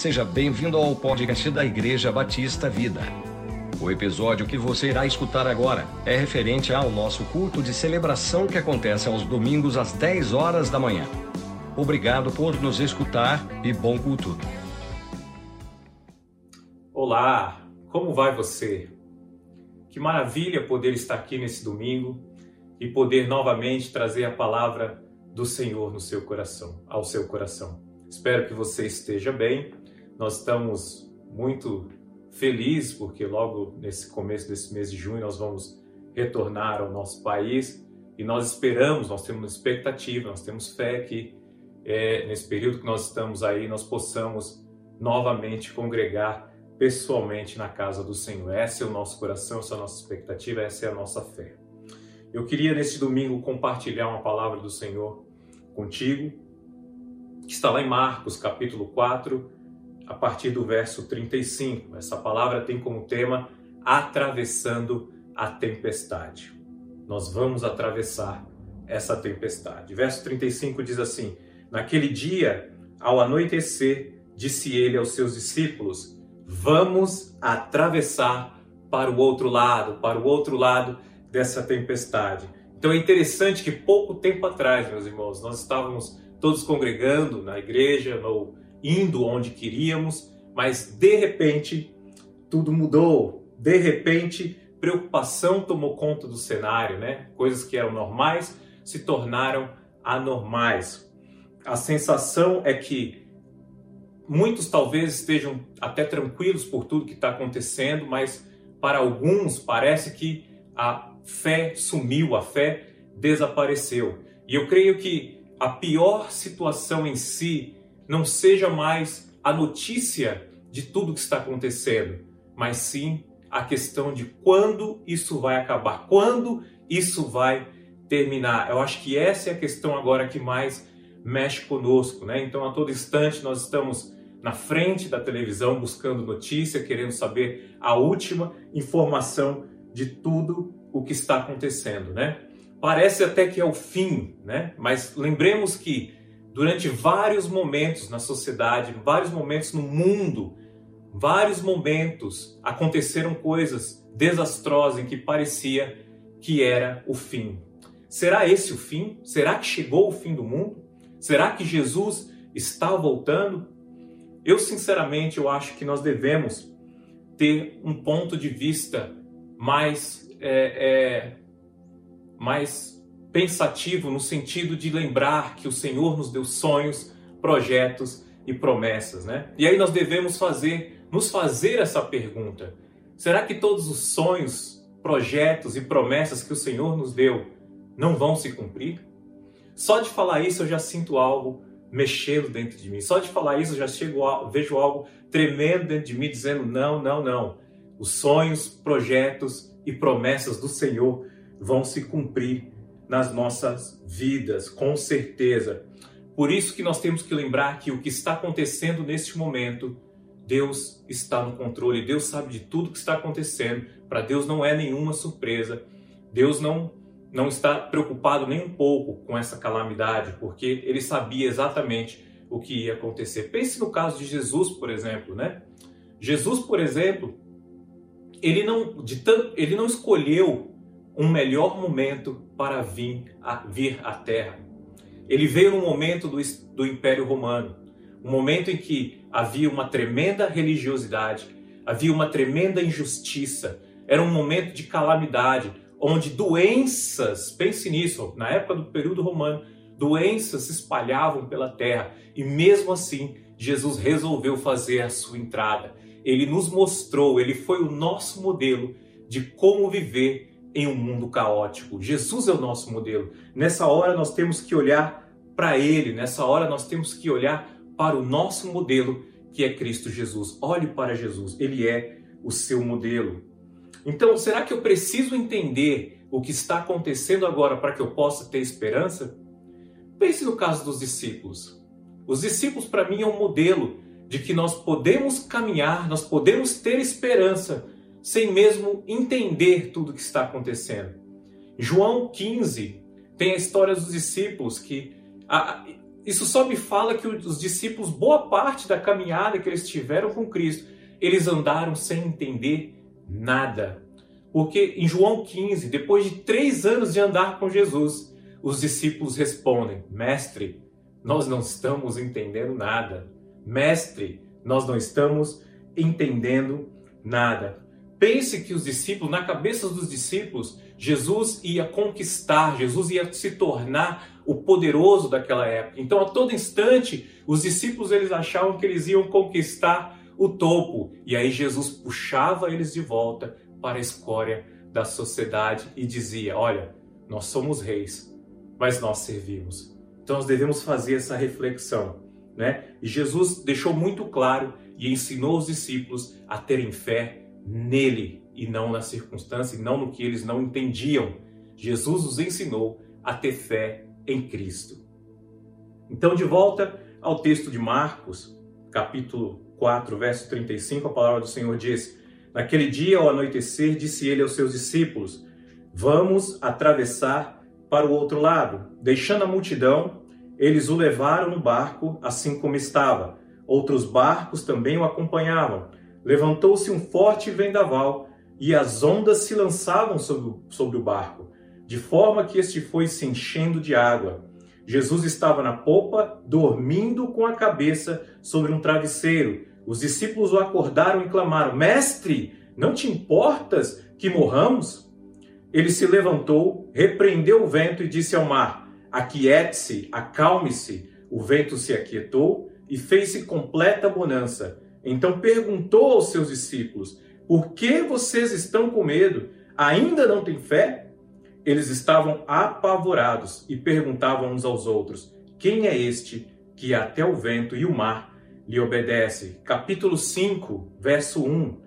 Seja bem-vindo ao podcast da Igreja Batista Vida. O episódio que você irá escutar agora é referente ao nosso culto de celebração que acontece aos domingos às 10 horas da manhã. Obrigado por nos escutar e bom culto. Olá, como vai você? Que maravilha poder estar aqui nesse domingo e poder novamente trazer a palavra do Senhor no seu coração, ao seu coração. Espero que você esteja bem nós estamos muito felizes porque logo nesse começo desse mês de junho nós vamos retornar ao nosso país e nós esperamos, nós temos expectativa, nós temos fé que é, nesse período que nós estamos aí nós possamos novamente congregar pessoalmente na casa do Senhor. Esse é o nosso coração, essa é a nossa expectativa, essa é a nossa fé. Eu queria neste domingo compartilhar uma palavra do Senhor contigo, que está lá em Marcos, capítulo 4, a partir do verso 35. Essa palavra tem como tema atravessando a tempestade. Nós vamos atravessar essa tempestade. Verso 35 diz assim: Naquele dia, ao anoitecer, disse ele aos seus discípulos: Vamos atravessar para o outro lado, para o outro lado dessa tempestade. Então é interessante que pouco tempo atrás, meus irmãos, nós estávamos todos congregando na igreja, no indo onde queríamos, mas de repente tudo mudou. De repente, preocupação tomou conta do cenário, né? Coisas que eram normais se tornaram anormais. A sensação é que muitos talvez estejam até tranquilos por tudo que está acontecendo, mas para alguns parece que a fé sumiu, a fé desapareceu. E eu creio que a pior situação em si não seja mais a notícia de tudo que está acontecendo, mas sim a questão de quando isso vai acabar, quando isso vai terminar. Eu acho que essa é a questão agora que mais mexe conosco, né? Então, a todo instante nós estamos na frente da televisão buscando notícia, querendo saber a última informação de tudo o que está acontecendo, né? Parece até que é o fim, né? Mas lembremos que durante vários momentos na sociedade, vários momentos no mundo, vários momentos aconteceram coisas desastrosas em que parecia que era o fim. Será esse o fim? Será que chegou o fim do mundo? Será que Jesus está voltando? Eu sinceramente eu acho que nós devemos ter um ponto de vista mais é, é, mais pensativo no sentido de lembrar que o Senhor nos deu sonhos, projetos e promessas, né? E aí nós devemos fazer, nos fazer essa pergunta: será que todos os sonhos, projetos e promessas que o Senhor nos deu não vão se cumprir? Só de falar isso eu já sinto algo mexendo dentro de mim. Só de falar isso eu já chego, vejo algo tremendo dentro de mim dizendo não, não, não. Os sonhos, projetos e promessas do Senhor vão se cumprir nas nossas vidas, com certeza. Por isso que nós temos que lembrar que o que está acontecendo neste momento, Deus está no controle, Deus sabe de tudo que está acontecendo. Para Deus não é nenhuma surpresa. Deus não não está preocupado nem um pouco com essa calamidade, porque ele sabia exatamente o que ia acontecer. Pense no caso de Jesus, por exemplo, né? Jesus, por exemplo, ele não, de tanto, ele não escolheu um melhor momento para vir, a, vir à Terra. Ele veio no momento do, do Império Romano, um momento em que havia uma tremenda religiosidade, havia uma tremenda injustiça, era um momento de calamidade, onde doenças, pense nisso, na época do período romano, doenças se espalhavam pela terra e mesmo assim Jesus resolveu fazer a sua entrada. Ele nos mostrou, ele foi o nosso modelo de como viver em um mundo caótico. Jesus é o nosso modelo. Nessa hora nós temos que olhar para Ele, nessa hora nós temos que olhar para o nosso modelo, que é Cristo Jesus. Olhe para Jesus, Ele é o seu modelo. Então, será que eu preciso entender o que está acontecendo agora para que eu possa ter esperança? Pense no caso dos discípulos. Os discípulos, para mim, é um modelo de que nós podemos caminhar, nós podemos ter esperança sem mesmo entender tudo o que está acontecendo. João 15 tem a história dos discípulos que a, isso só me fala que os discípulos, boa parte da caminhada que eles tiveram com Cristo, eles andaram sem entender nada. Porque em João 15, depois de três anos de andar com Jesus, os discípulos respondem: Mestre, nós não estamos entendendo nada. Mestre, nós não estamos entendendo nada. Pense que os discípulos, na cabeça dos discípulos, Jesus ia conquistar, Jesus ia se tornar o poderoso daquela época. Então, a todo instante, os discípulos eles achavam que eles iam conquistar o topo. E aí Jesus puxava eles de volta para a escória da sociedade e dizia: "Olha, nós somos reis, mas nós servimos". Então nós devemos fazer essa reflexão, né? E Jesus deixou muito claro e ensinou os discípulos a terem fé nele e não na circunstância, e não no que eles não entendiam. Jesus os ensinou a ter fé em Cristo. Então, de volta ao texto de Marcos, capítulo 4, verso 35, a palavra do Senhor diz: Naquele dia, ao anoitecer, disse ele aos seus discípulos: Vamos atravessar para o outro lado. Deixando a multidão, eles o levaram no barco, assim como estava. Outros barcos também o acompanhavam levantou-se um forte vendaval e as ondas se lançavam sobre, sobre o barco, de forma que este foi se enchendo de água. Jesus estava na popa, dormindo com a cabeça sobre um travesseiro. Os discípulos o acordaram e clamaram: Mestre, não te importas que morramos? Ele se levantou, repreendeu o vento e disse ao mar: Aquiete-se, acalme-se. O vento se aquietou e fez-se completa bonança. Então perguntou aos seus discípulos: Por que vocês estão com medo? Ainda não têm fé? Eles estavam apavorados e perguntavam uns aos outros: Quem é este que até o vento e o mar lhe obedece? Capítulo 5, verso 1.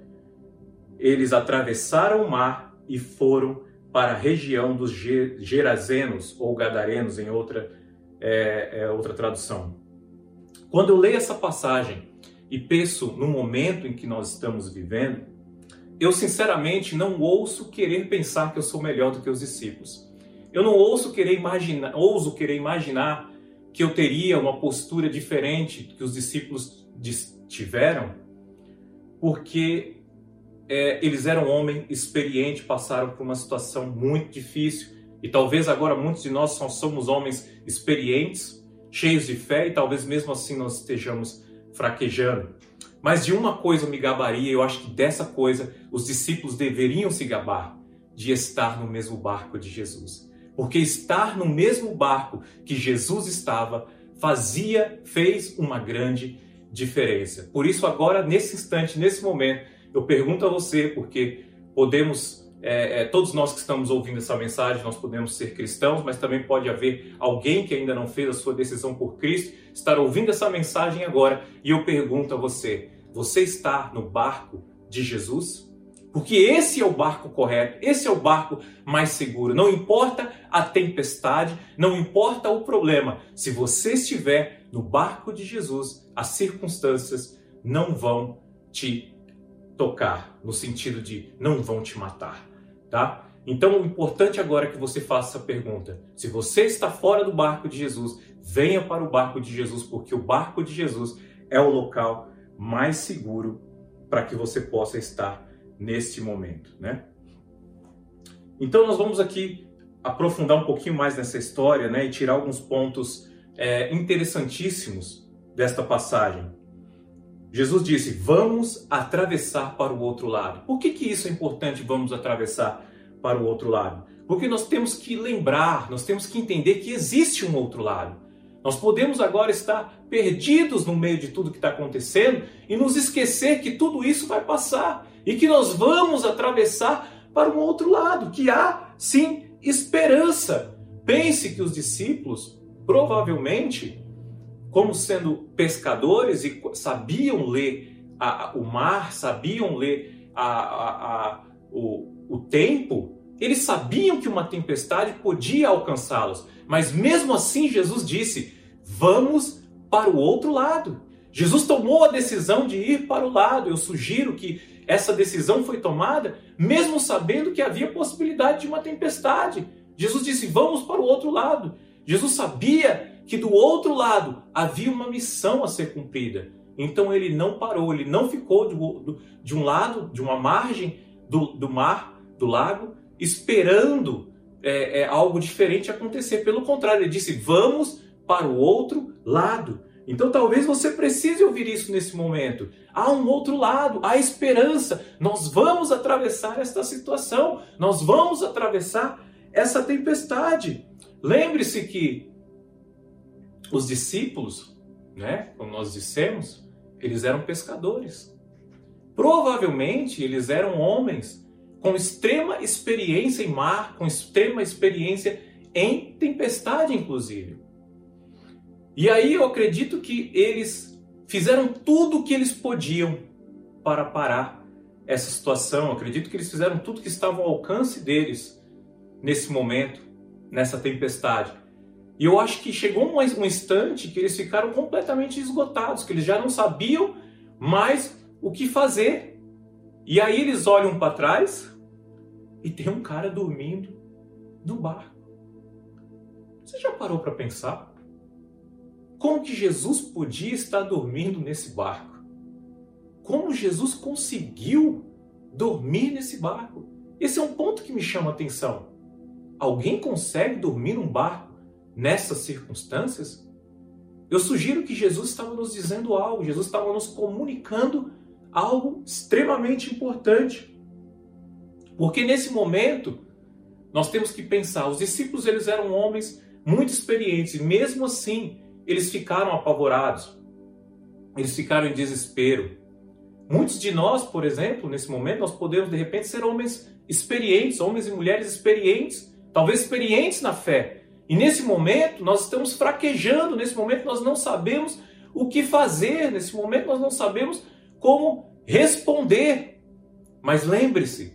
Eles atravessaram o mar e foram para a região dos Gerazenos ou Gadarenos, em outra, é, é, outra tradução. Quando eu leio essa passagem, e penso no momento em que nós estamos vivendo, eu sinceramente não ouço querer pensar que eu sou melhor do que os discípulos. Eu não ouço querer imaginar, ouso querer imaginar que eu teria uma postura diferente que os discípulos tiveram, porque é, eles eram homens experientes, passaram por uma situação muito difícil e talvez agora muitos de nós somos homens experientes, cheios de fé e talvez mesmo assim nós estejamos fraquejando. Mas de uma coisa eu me gabaria, eu acho que dessa coisa os discípulos deveriam se gabar, de estar no mesmo barco de Jesus. Porque estar no mesmo barco que Jesus estava fazia, fez uma grande diferença. Por isso agora, nesse instante, nesse momento, eu pergunto a você, porque podemos é, é, todos nós que estamos ouvindo essa mensagem, nós podemos ser cristãos, mas também pode haver alguém que ainda não fez a sua decisão por Cristo, estar ouvindo essa mensagem agora, e eu pergunto a você: você está no barco de Jesus? Porque esse é o barco correto, esse é o barco mais seguro. Não importa a tempestade, não importa o problema. Se você estiver no barco de Jesus, as circunstâncias não vão te tocar, no sentido de não vão te matar tá? Então, o importante agora é que você faça essa pergunta. Se você está fora do barco de Jesus, venha para o barco de Jesus, porque o barco de Jesus é o local mais seguro para que você possa estar neste momento, né? Então, nós vamos aqui aprofundar um pouquinho mais nessa história, né, e tirar alguns pontos é, interessantíssimos desta passagem. Jesus disse: Vamos atravessar para o outro lado. Por que, que isso é importante? Vamos atravessar para o outro lado? Porque nós temos que lembrar, nós temos que entender que existe um outro lado. Nós podemos agora estar perdidos no meio de tudo que está acontecendo e nos esquecer que tudo isso vai passar e que nós vamos atravessar para um outro lado, que há sim esperança. Pense que os discípulos provavelmente como sendo pescadores e sabiam ler a, a, o mar, sabiam ler a, o, o tempo, eles sabiam que uma tempestade podia alcançá-los. Mas mesmo assim, Jesus disse: Vamos para o outro lado. Jesus tomou a decisão de ir para o lado. Eu sugiro que essa decisão foi tomada mesmo sabendo que havia possibilidade de uma tempestade. Jesus disse: Vamos para o outro lado. Jesus sabia que do outro lado havia uma missão a ser cumprida. Então ele não parou, ele não ficou de, um lado, de uma margem do, do mar, do lago, esperando é, é, algo diferente acontecer. Pelo contrário, ele disse: vamos para o outro lado. Então talvez você precise ouvir isso nesse momento. Há um outro lado, há esperança. Nós vamos atravessar esta situação, nós vamos atravessar essa tempestade. Lembre-se que os discípulos, né, como nós dissemos, eles eram pescadores. Provavelmente eles eram homens com extrema experiência em mar, com extrema experiência em tempestade, inclusive. E aí eu acredito que eles fizeram tudo o que eles podiam para parar essa situação. Eu acredito que eles fizeram tudo que estava ao alcance deles nesse momento, nessa tempestade. E eu acho que chegou um, um instante que eles ficaram completamente esgotados, que eles já não sabiam mais o que fazer. E aí eles olham para trás e tem um cara dormindo no barco. Você já parou para pensar? Como que Jesus podia estar dormindo nesse barco? Como Jesus conseguiu dormir nesse barco? Esse é um ponto que me chama a atenção. Alguém consegue dormir num barco nessas circunstâncias? Eu sugiro que Jesus estava nos dizendo algo, Jesus estava nos comunicando algo extremamente importante. Porque nesse momento, nós temos que pensar, os discípulos eles eram homens muito experientes e mesmo assim eles ficaram apavorados, eles ficaram em desespero. Muitos de nós, por exemplo, nesse momento, nós podemos de repente ser homens experientes, homens e mulheres experientes, talvez experientes na fé. E nesse momento nós estamos fraquejando, nesse momento nós não sabemos o que fazer, nesse momento nós não sabemos como responder. Mas lembre-se,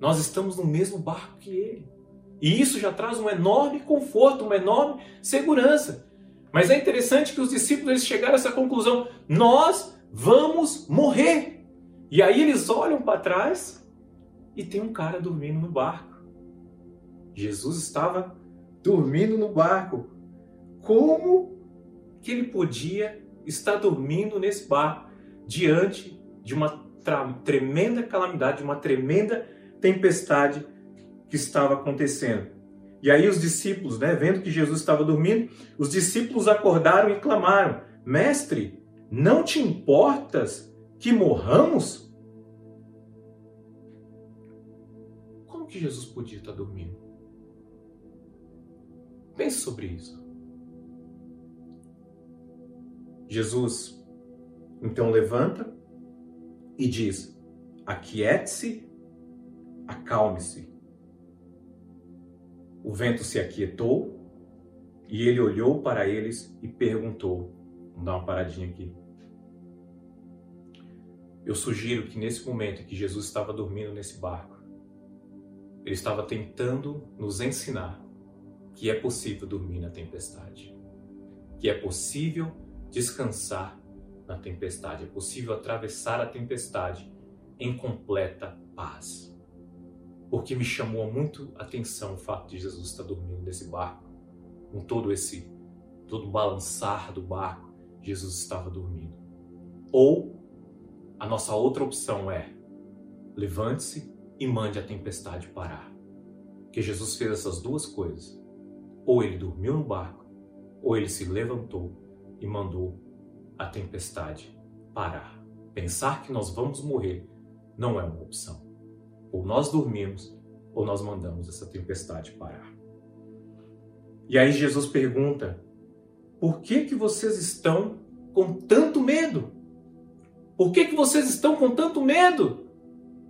nós estamos no mesmo barco que ele. E isso já traz um enorme conforto, uma enorme segurança. Mas é interessante que os discípulos eles chegaram a essa conclusão: nós vamos morrer. E aí eles olham para trás e tem um cara dormindo no barco. Jesus estava dormindo no barco. Como que ele podia estar dormindo nesse barco diante de uma tremenda calamidade, de uma tremenda tempestade que estava acontecendo? E aí os discípulos, né, vendo que Jesus estava dormindo, os discípulos acordaram e clamaram: Mestre, não te importas que morramos? Como que Jesus podia estar dormindo? Pense sobre isso. Jesus então levanta e diz: Aquiete-se, acalme-se. O vento se aquietou e ele olhou para eles e perguntou: Vamos dar uma paradinha aqui. Eu sugiro que nesse momento que Jesus estava dormindo nesse barco, ele estava tentando nos ensinar que é possível dormir na tempestade, que é possível descansar na tempestade, é possível atravessar a tempestade em completa paz porque me chamou muito a atenção o fato de Jesus estar dormindo nesse barco, com todo esse todo balançar do barco, Jesus estava dormindo. Ou a nossa outra opção é levante-se e mande a tempestade parar. Que Jesus fez essas duas coisas. Ou ele dormiu no barco, ou ele se levantou e mandou a tempestade parar. Pensar que nós vamos morrer não é uma opção. Ou nós dormimos, ou nós mandamos essa tempestade parar. E aí Jesus pergunta: por que que vocês estão com tanto medo? Por que que vocês estão com tanto medo,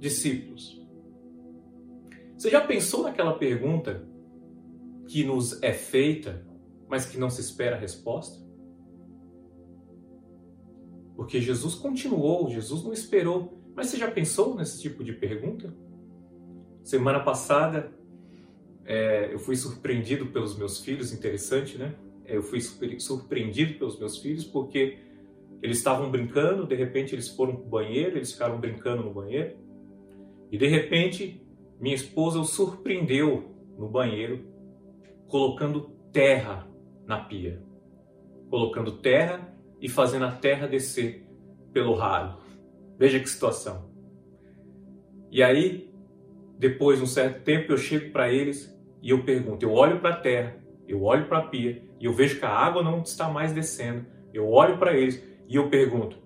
discípulos? Você já pensou naquela pergunta que nos é feita, mas que não se espera a resposta? Porque Jesus continuou, Jesus não esperou. Mas você já pensou nesse tipo de pergunta? Semana passada é, eu fui surpreendido pelos meus filhos, interessante, né? É, eu fui surpreendido pelos meus filhos porque eles estavam brincando, de repente eles foram para o banheiro, eles ficaram brincando no banheiro e de repente minha esposa os surpreendeu no banheiro colocando terra na pia. colocando terra e fazendo a terra descer pelo ralo. Veja que situação. E aí, depois de um certo tempo, eu chego para eles e eu pergunto, eu olho para a terra, eu olho para a pia e eu vejo que a água não está mais descendo. Eu olho para eles e eu pergunto,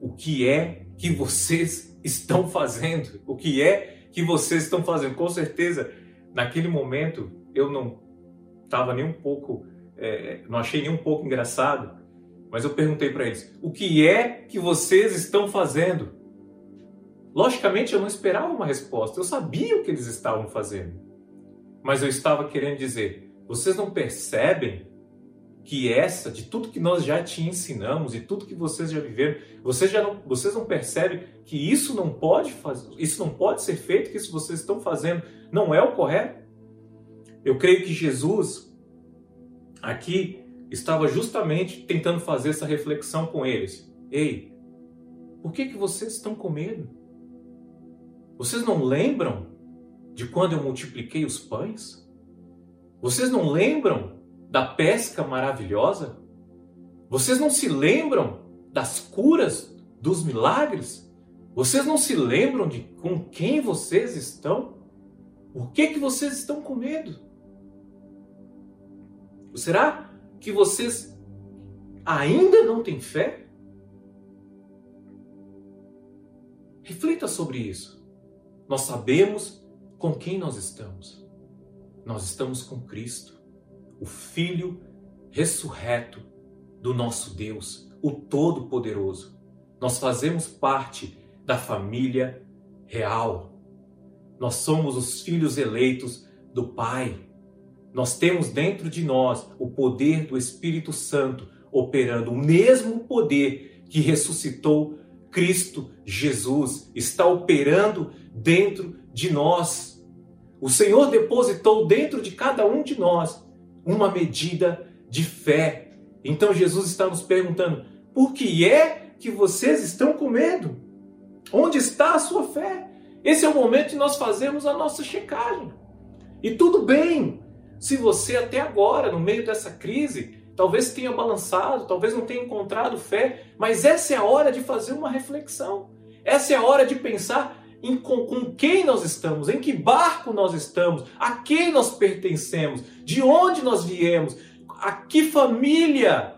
o que é que vocês estão fazendo? O que é que vocês estão fazendo? Com certeza, naquele momento, eu não estava nem um pouco, é, não achei nem um pouco engraçado, mas eu perguntei para eles: o que é que vocês estão fazendo? Logicamente, eu não esperava uma resposta, eu sabia o que eles estavam fazendo, mas eu estava querendo dizer: vocês não percebem que essa, de tudo que nós já te ensinamos e tudo que vocês já viveram, vocês já não, vocês não percebem que isso não pode fazer, isso não pode ser feito, que isso vocês estão fazendo não é o correto? Eu creio que Jesus aqui estava justamente tentando fazer essa reflexão com eles. Ei, por que que vocês estão com medo? Vocês não lembram de quando eu multipliquei os pães? Vocês não lembram da pesca maravilhosa? Vocês não se lembram das curas, dos milagres? Vocês não se lembram de com quem vocês estão? Por que, que vocês estão com medo? Será que vocês ainda não têm fé? Reflita sobre isso. Nós sabemos com quem nós estamos. Nós estamos com Cristo o Filho ressurreto do nosso Deus, o Todo-Poderoso. Nós fazemos parte da família real. Nós somos os filhos eleitos do Pai. Nós temos dentro de nós o poder do Espírito Santo operando o mesmo poder que ressuscitou Cristo Jesus, está operando dentro de nós. O Senhor depositou dentro de cada um de nós uma medida de fé. Então Jesus está nos perguntando: por que é que vocês estão com medo? Onde está a sua fé? Esse é o momento de nós fazermos a nossa checagem. E tudo bem se você até agora, no meio dessa crise, talvez tenha balançado, talvez não tenha encontrado fé, mas essa é a hora de fazer uma reflexão. Essa é a hora de pensar em com, com quem nós estamos, em que barco nós estamos, a quem nós pertencemos, de onde nós viemos, a que família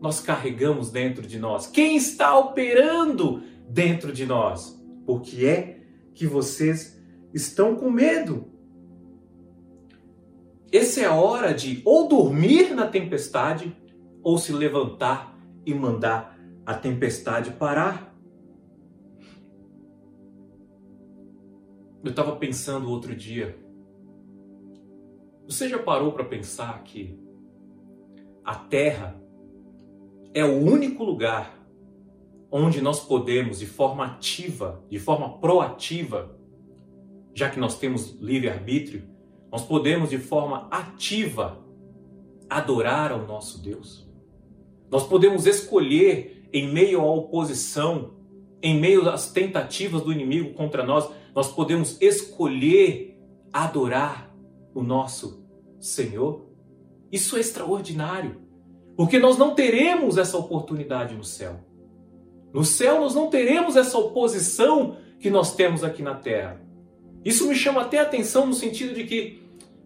nós carregamos dentro de nós, quem está operando dentro de nós. Porque é que vocês estão com medo. Essa é a hora de ou dormir na tempestade ou se levantar e mandar a tempestade parar. Eu estava pensando outro dia. Você já parou para pensar que a Terra é o único lugar onde nós podemos, de forma ativa, de forma proativa, já que nós temos livre-arbítrio, nós podemos, de forma ativa, adorar ao nosso Deus? Nós podemos escolher, em meio à oposição, em meio às tentativas do inimigo contra nós, nós podemos escolher adorar o nosso Senhor. Isso é extraordinário, porque nós não teremos essa oportunidade no céu. No céu nós não teremos essa oposição que nós temos aqui na terra. Isso me chama até atenção no sentido de que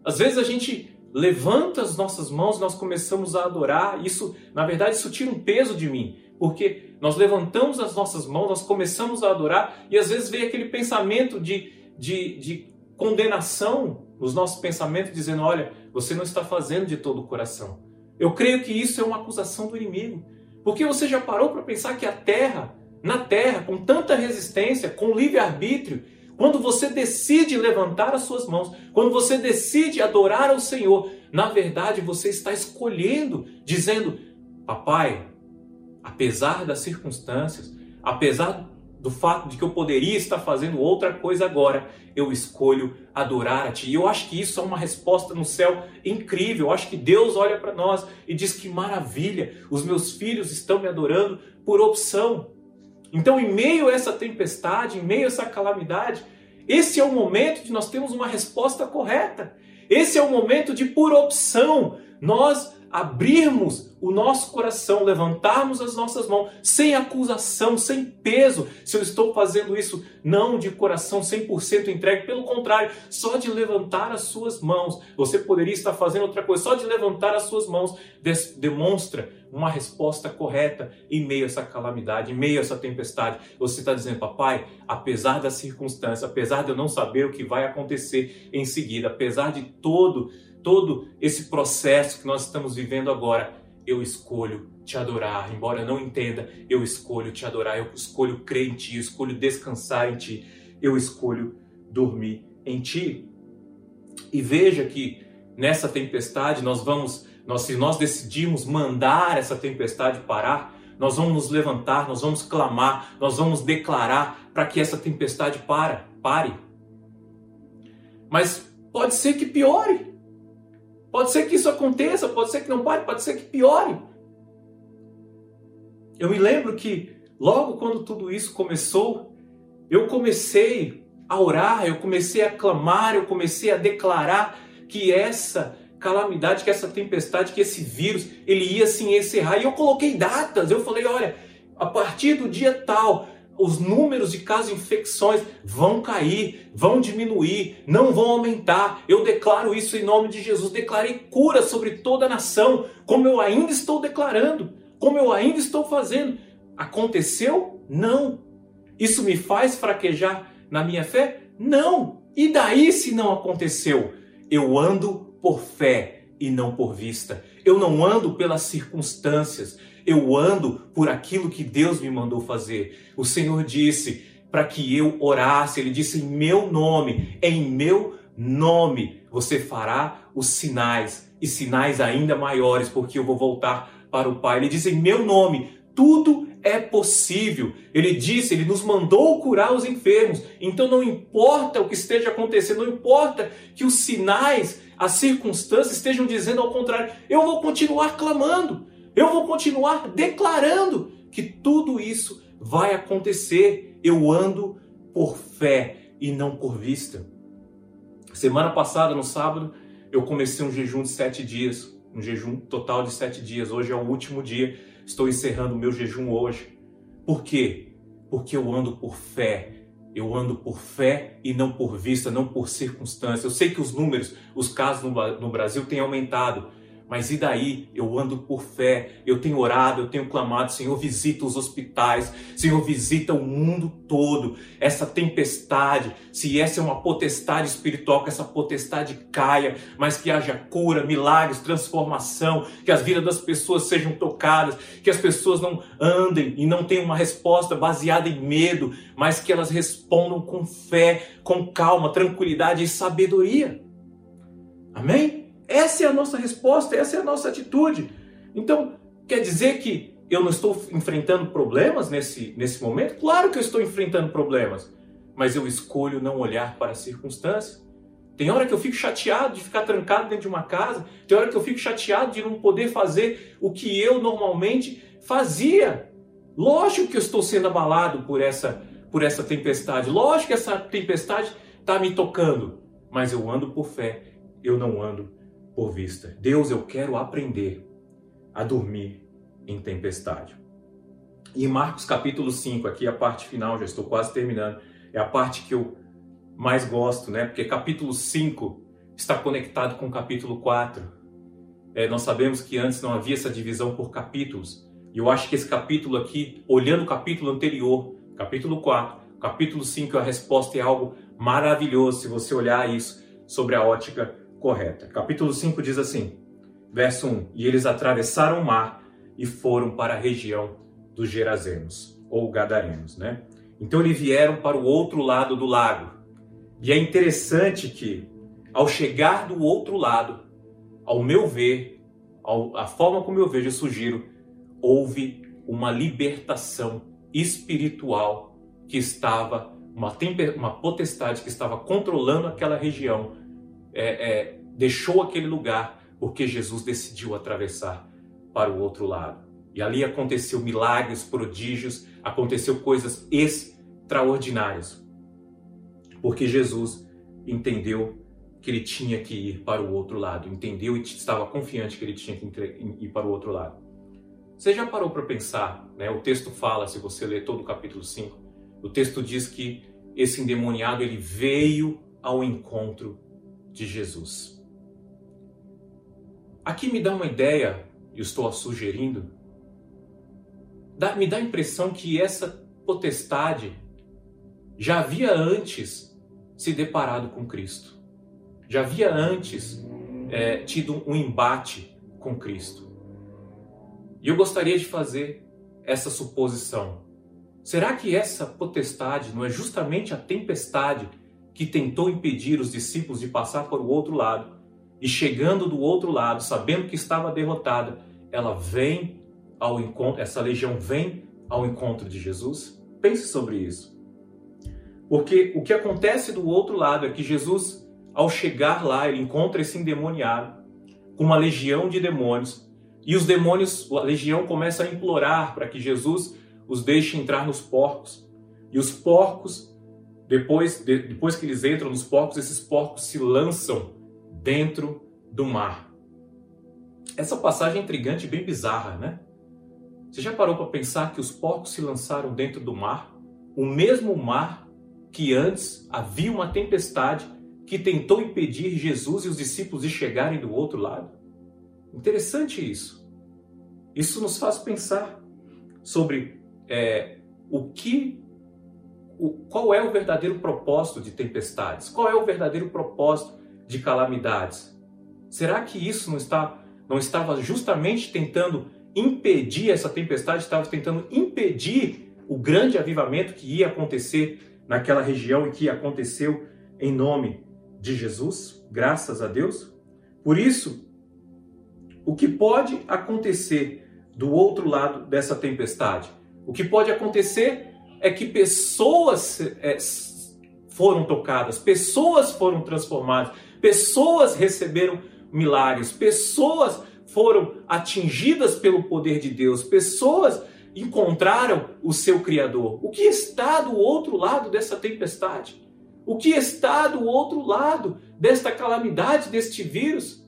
às vezes a gente levanta as nossas mãos, nós começamos a adorar, isso, na verdade, isso tira um peso de mim, porque nós levantamos as nossas mãos, nós começamos a adorar e às vezes vem aquele pensamento de, de, de condenação nos nossos pensamentos, dizendo: olha, você não está fazendo de todo o coração. Eu creio que isso é uma acusação do inimigo. Porque você já parou para pensar que a terra, na terra, com tanta resistência, com livre-arbítrio, quando você decide levantar as suas mãos, quando você decide adorar ao Senhor, na verdade você está escolhendo, dizendo: Papai, apesar das circunstâncias, apesar do fato de que eu poderia estar fazendo outra coisa agora, eu escolho adorar a Ti. E eu acho que isso é uma resposta no céu incrível. Eu acho que Deus olha para nós e diz que maravilha, os meus filhos estão me adorando por opção. Então, em meio a essa tempestade, em meio a essa calamidade, esse é o momento de nós termos uma resposta correta. Esse é o momento de, por opção, nós abrirmos o nosso coração, levantarmos as nossas mãos sem acusação, sem peso. Se eu estou fazendo isso não de coração 100% entregue, pelo contrário, só de levantar as suas mãos. Você poderia estar fazendo outra coisa, só de levantar as suas mãos demonstra uma resposta correta em meio a essa calamidade, em meio a essa tempestade. Você está dizendo, papai, apesar da circunstância, apesar de eu não saber o que vai acontecer em seguida, apesar de todo todo esse processo que nós estamos vivendo agora, eu escolho te adorar, embora eu não entenda, eu escolho te adorar, eu escolho crer em ti, eu escolho descansar em ti, eu escolho dormir em ti. E veja que nessa tempestade nós vamos, nós, se nós decidimos mandar essa tempestade parar, nós vamos nos levantar, nós vamos clamar, nós vamos declarar para que essa tempestade para, pare. Mas pode ser que piore. Pode ser que isso aconteça, pode ser que não pare, pode ser que piore. Eu me lembro que logo quando tudo isso começou, eu comecei a orar, eu comecei a clamar, eu comecei a declarar que essa calamidade, que essa tempestade, que esse vírus, ele ia se encerrar. E eu coloquei datas, eu falei, olha, a partir do dia tal, os números de casos de infecções vão cair, vão diminuir, não vão aumentar. Eu declaro isso em nome de Jesus. Declarei cura sobre toda a nação, como eu ainda estou declarando, como eu ainda estou fazendo. Aconteceu? Não. Isso me faz fraquejar na minha fé? Não. E daí se não aconteceu? Eu ando por fé e não por vista. Eu não ando pelas circunstâncias eu ando por aquilo que Deus me mandou fazer. O Senhor disse para que eu orasse, ele disse em meu nome, em meu nome você fará os sinais e sinais ainda maiores, porque eu vou voltar para o Pai. Ele diz em meu nome, tudo é possível. Ele disse, ele nos mandou curar os enfermos. Então não importa o que esteja acontecendo, não importa que os sinais, as circunstâncias estejam dizendo ao contrário, eu vou continuar clamando. Eu vou continuar declarando que tudo isso vai acontecer. Eu ando por fé e não por vista. Semana passada, no sábado, eu comecei um jejum de sete dias, um jejum total de sete dias. Hoje é o último dia, estou encerrando o meu jejum hoje. Por quê? Porque eu ando por fé. Eu ando por fé e não por vista, não por circunstância. Eu sei que os números, os casos no Brasil têm aumentado, mas e daí? Eu ando por fé, eu tenho orado, eu tenho clamado, Senhor, visita os hospitais, Senhor, visita o mundo todo. Essa tempestade, se essa é uma potestade espiritual, que essa potestade caia, mas que haja cura, milagres, transformação, que as vidas das pessoas sejam tocadas, que as pessoas não andem e não tenham uma resposta baseada em medo, mas que elas respondam com fé, com calma, tranquilidade e sabedoria. Amém? Essa é a nossa resposta, essa é a nossa atitude. Então, quer dizer que eu não estou enfrentando problemas nesse, nesse momento? Claro que eu estou enfrentando problemas, mas eu escolho não olhar para as circunstâncias. Tem hora que eu fico chateado de ficar trancado dentro de uma casa, tem hora que eu fico chateado de não poder fazer o que eu normalmente fazia. Lógico que eu estou sendo abalado por essa, por essa tempestade, lógico que essa tempestade está me tocando, mas eu ando por fé, eu não ando por vista. Deus, eu quero aprender a dormir em tempestade. E Marcos capítulo 5, aqui a parte final, já estou quase terminando, é a parte que eu mais gosto, né? Porque capítulo 5 está conectado com capítulo 4. É, nós sabemos que antes não havia essa divisão por capítulos. E eu acho que esse capítulo aqui, olhando o capítulo anterior, capítulo 4, capítulo 5, a resposta é algo maravilhoso se você olhar isso sobre a ótica correta. Capítulo 5 diz assim, verso 1: E eles atravessaram o mar e foram para a região dos Gerazenos, ou Gadarenos, né? Então eles vieram para o outro lado do lago. E é interessante que, ao chegar do outro lado, ao meu ver, ao, a forma como eu vejo, eu sugiro, houve uma libertação espiritual que estava, uma, uma potestade que estava controlando aquela região é, é, deixou aquele lugar porque Jesus decidiu atravessar para o outro lado. E ali aconteceu milagres, prodígios, aconteceu coisas extraordinárias. Porque Jesus entendeu que ele tinha que ir para o outro lado, entendeu e estava confiante que ele tinha que ir para o outro lado. Você já parou para pensar, né? O texto fala, se você ler todo o capítulo 5, o texto diz que esse endemoniado ele veio ao encontro de Jesus. Aqui me dá uma ideia, e estou a sugerindo, dá, me dá a impressão que essa potestade já havia antes se deparado com Cristo, já havia antes é, tido um embate com Cristo. E eu gostaria de fazer essa suposição. Será que essa potestade não é justamente a tempestade que tentou impedir os discípulos de passar para o outro lado? E chegando do outro lado, sabendo que estava derrotada, ela vem ao encontro, essa legião vem ao encontro de Jesus? Pense sobre isso. Porque o que acontece do outro lado é que Jesus, ao chegar lá, ele encontra esse endemoniado com uma legião de demônios e os demônios, a legião começa a implorar para que Jesus os deixe entrar nos porcos. E os porcos, depois, de, depois que eles entram nos porcos, esses porcos se lançam dentro do mar. Essa passagem é intrigante e bem bizarra, né? Você já parou para pensar que os porcos se lançaram dentro do mar? O mesmo mar que antes havia uma tempestade que tentou impedir Jesus e os discípulos de chegarem do outro lado? Interessante isso. Isso nos faz pensar sobre é, o que, o, qual é o verdadeiro propósito de tempestades? Qual é o verdadeiro propósito de calamidades? Será que isso não está, não estava justamente tentando impedir essa tempestade? Estava tentando impedir o grande avivamento que ia acontecer naquela região e que aconteceu em nome de Jesus? Graças a Deus. Por isso, o que pode acontecer do outro lado dessa tempestade? O que pode acontecer é que pessoas é, foram tocadas, pessoas foram transformadas, pessoas receberam milagres, pessoas foram atingidas pelo poder de Deus, pessoas encontraram o seu Criador. O que está do outro lado dessa tempestade? O que está do outro lado desta calamidade, deste vírus?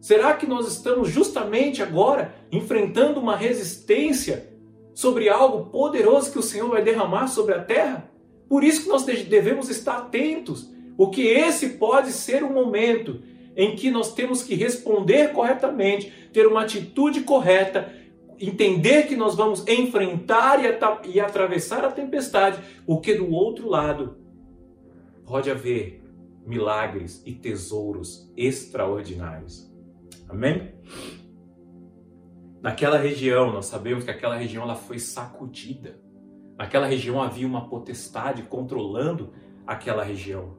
Será que nós estamos justamente agora enfrentando uma resistência sobre algo poderoso que o Senhor vai derramar sobre a terra? Por isso que nós devemos estar atentos, porque esse pode ser o momento em que nós temos que responder corretamente, ter uma atitude correta, entender que nós vamos enfrentar e, e atravessar a tempestade, porque do outro lado pode haver milagres e tesouros extraordinários. Amém? Naquela região, nós sabemos que aquela região ela foi sacudida. Naquela região havia uma potestade controlando aquela região.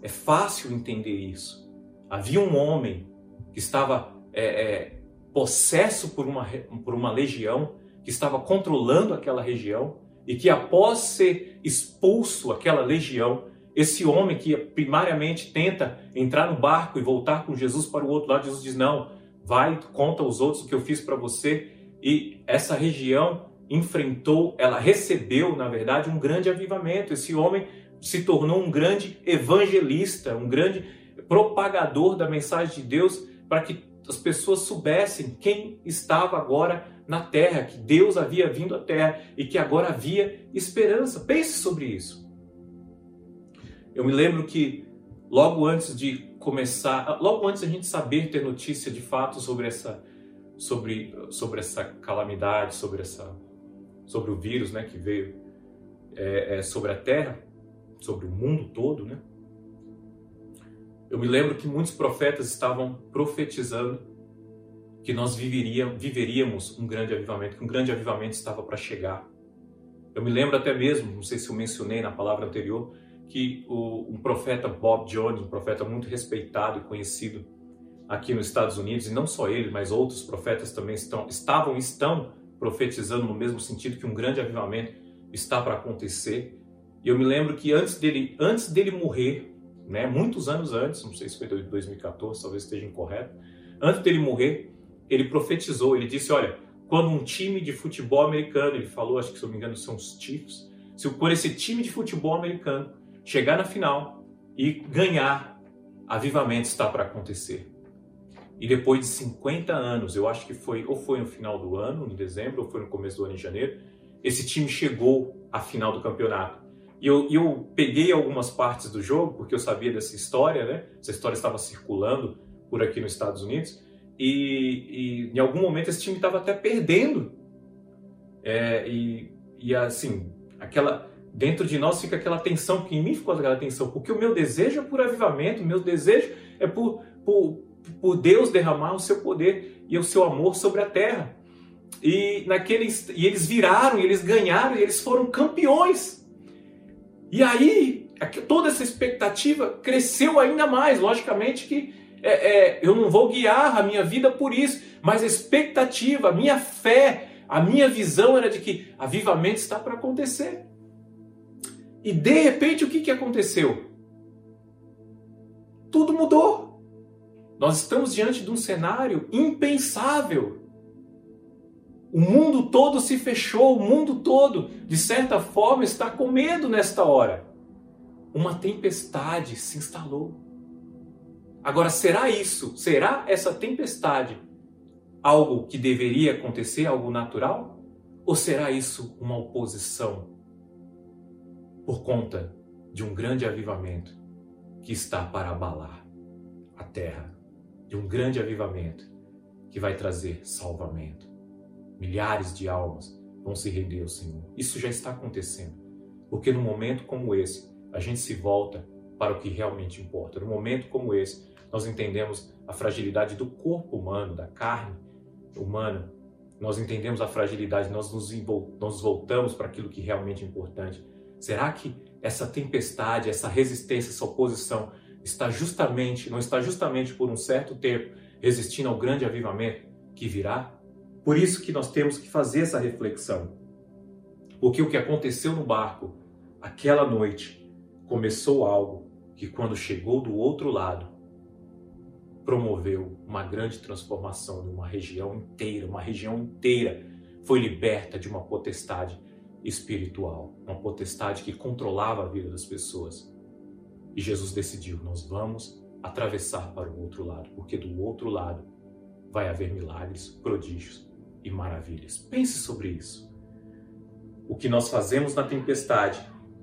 É fácil entender isso. Havia um homem que estava é, é, possesso por uma, por uma legião, que estava controlando aquela região, e que após ser expulso aquela legião, esse homem que primariamente tenta entrar no barco e voltar com Jesus para o outro lado, Jesus diz: Não, vai, conta aos outros o que eu fiz para você. E essa região enfrentou, ela recebeu, na verdade, um grande avivamento. Esse homem se tornou um grande evangelista, um grande propagador da mensagem de Deus para que as pessoas soubessem quem estava agora na terra, que Deus havia vindo à terra e que agora havia esperança. Pense sobre isso. Eu me lembro que logo antes de começar, logo antes da gente saber ter notícia de fato sobre essa, sobre, sobre essa calamidade, sobre essa, sobre o vírus, né, que veio é, é, sobre a Terra, sobre o mundo todo, né? Eu me lembro que muitos profetas estavam profetizando que nós viveríamos, viveríamos um grande avivamento, que um grande avivamento estava para chegar. Eu me lembro até mesmo, não sei se eu mencionei na palavra anterior, que o, um profeta Bob Jones, um profeta muito respeitado e conhecido aqui nos Estados Unidos, e não só ele, mas outros profetas também estão, estavam estão profetizando no mesmo sentido que um grande avivamento está para acontecer. E eu me lembro que antes dele, antes dele morrer, né, muitos anos antes, não sei se foi 2014, talvez esteja incorreto, antes dele morrer, ele profetizou, ele disse, olha, quando um time de futebol americano, ele falou, acho que se eu não me engano são os Chiefs, se por esse time de futebol americano chegar na final e ganhar avivamento está para acontecer. E depois de 50 anos, eu acho que foi, ou foi no final do ano, em dezembro, ou foi no começo do ano, em janeiro, esse time chegou à final do campeonato. E eu, eu peguei algumas partes do jogo, porque eu sabia dessa história, né? Essa história estava circulando por aqui nos Estados Unidos. E, e em algum momento esse time estava até perdendo. É, e, e assim, aquela dentro de nós fica aquela tensão, que em mim ficou aquela tensão, porque o meu desejo é por avivamento, o meu desejo é por, por, por Deus derramar o seu poder e o seu amor sobre a terra. E, naqueles, e eles viraram, e eles ganharam, e eles foram campeões. E aí, toda essa expectativa cresceu ainda mais. Logicamente que é, é, eu não vou guiar a minha vida por isso, mas a expectativa, a minha fé, a minha visão era de que avivamento está para acontecer. E de repente, o que, que aconteceu? Tudo mudou. Nós estamos diante de um cenário impensável. O mundo todo se fechou, o mundo todo, de certa forma, está com medo nesta hora. Uma tempestade se instalou. Agora, será isso, será essa tempestade algo que deveria acontecer, algo natural? Ou será isso uma oposição por conta de um grande avivamento que está para abalar a terra? de um grande avivamento que vai trazer salvamento. Milhares de almas vão se render ao Senhor. Isso já está acontecendo. Porque num momento como esse, a gente se volta para o que realmente importa. Num momento como esse, nós entendemos a fragilidade do corpo humano, da carne humana. Nós entendemos a fragilidade, nós nos, voltamos para aquilo que realmente é importante. Será que essa tempestade, essa resistência, essa oposição está justamente, não está justamente por um certo tempo resistindo ao grande avivamento que virá? Por isso que nós temos que fazer essa reflexão. Porque o que aconteceu no barco aquela noite começou algo que quando chegou do outro lado promoveu uma grande transformação numa região inteira, uma região inteira foi liberta de uma potestade espiritual, uma potestade que controlava a vida das pessoas. E Jesus decidiu: nós vamos atravessar para o outro lado, porque do outro lado vai haver milagres, prodígios e maravilhas. Pense sobre isso. O que nós fazemos na tempestade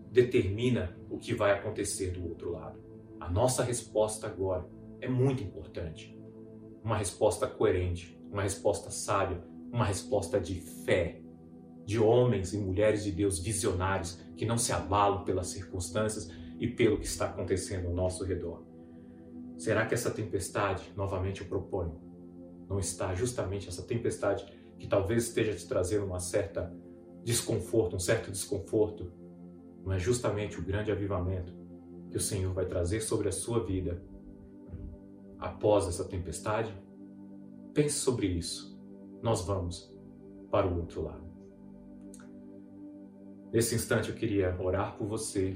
determina o que vai acontecer do outro lado. A nossa resposta agora é muito importante. Uma resposta coerente, uma resposta sábia, uma resposta de fé, de homens e mulheres de Deus visionários que não se abalam pelas circunstâncias, e pelo que está acontecendo ao nosso redor. Será que essa tempestade, novamente eu proponho, não está justamente essa tempestade que talvez esteja te trazendo uma certa desconforto, um certo desconforto, não é justamente o grande avivamento que o Senhor vai trazer sobre a sua vida após essa tempestade? Pense sobre isso. Nós vamos para o outro lado. Nesse instante eu queria orar por você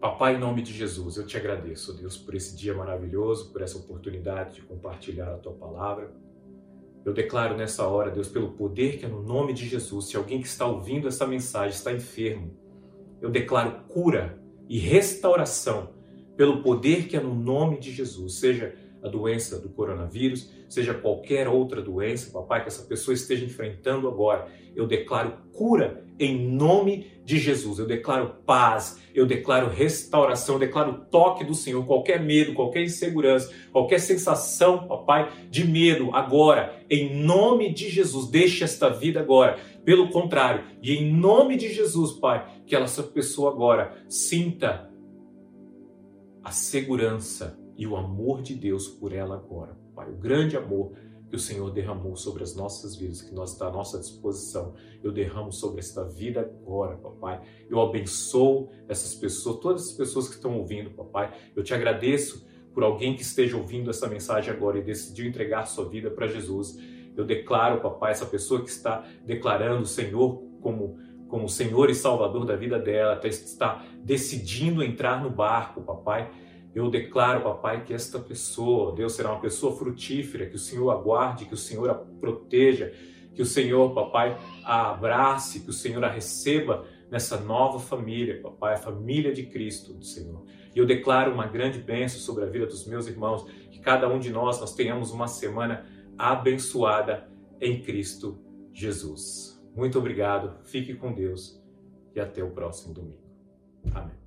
Papai, em nome de Jesus, eu te agradeço, Deus, por esse dia maravilhoso, por essa oportunidade de compartilhar a tua palavra. Eu declaro nessa hora, Deus, pelo poder que é no nome de Jesus, se alguém que está ouvindo essa mensagem está enfermo, eu declaro cura e restauração pelo poder que é no nome de Jesus, seja a doença do coronavírus, seja qualquer outra doença, papai, que essa pessoa esteja enfrentando agora, eu declaro cura em nome de Jesus. Eu declaro paz, eu declaro restauração, eu declaro toque do Senhor. Qualquer medo, qualquer insegurança, qualquer sensação, papai, de medo agora, em nome de Jesus, deixe esta vida agora. Pelo contrário, e em nome de Jesus, Pai, que essa pessoa agora sinta a segurança e o amor de Deus por ela agora, Pai. O grande amor que o Senhor derramou sobre as nossas vidas, que nós está à nossa disposição. Eu derramo sobre esta vida agora, papai. Eu abençoo essas pessoas, todas as pessoas que estão ouvindo, papai. Eu te agradeço por alguém que esteja ouvindo essa mensagem agora e decidiu entregar sua vida para Jesus. Eu declaro, papai, essa pessoa que está declarando o Senhor como como Senhor e Salvador da vida dela, está decidindo entrar no barco, papai eu declaro, papai, que esta pessoa, Deus, será uma pessoa frutífera, que o Senhor aguarde, que o Senhor a proteja, que o Senhor, papai, a abrace, que o Senhor a receba nessa nova família, papai, a família de Cristo, Senhor. E eu declaro uma grande bênção sobre a vida dos meus irmãos, que cada um de nós nós tenhamos uma semana abençoada em Cristo Jesus. Muito obrigado, fique com Deus e até o próximo domingo.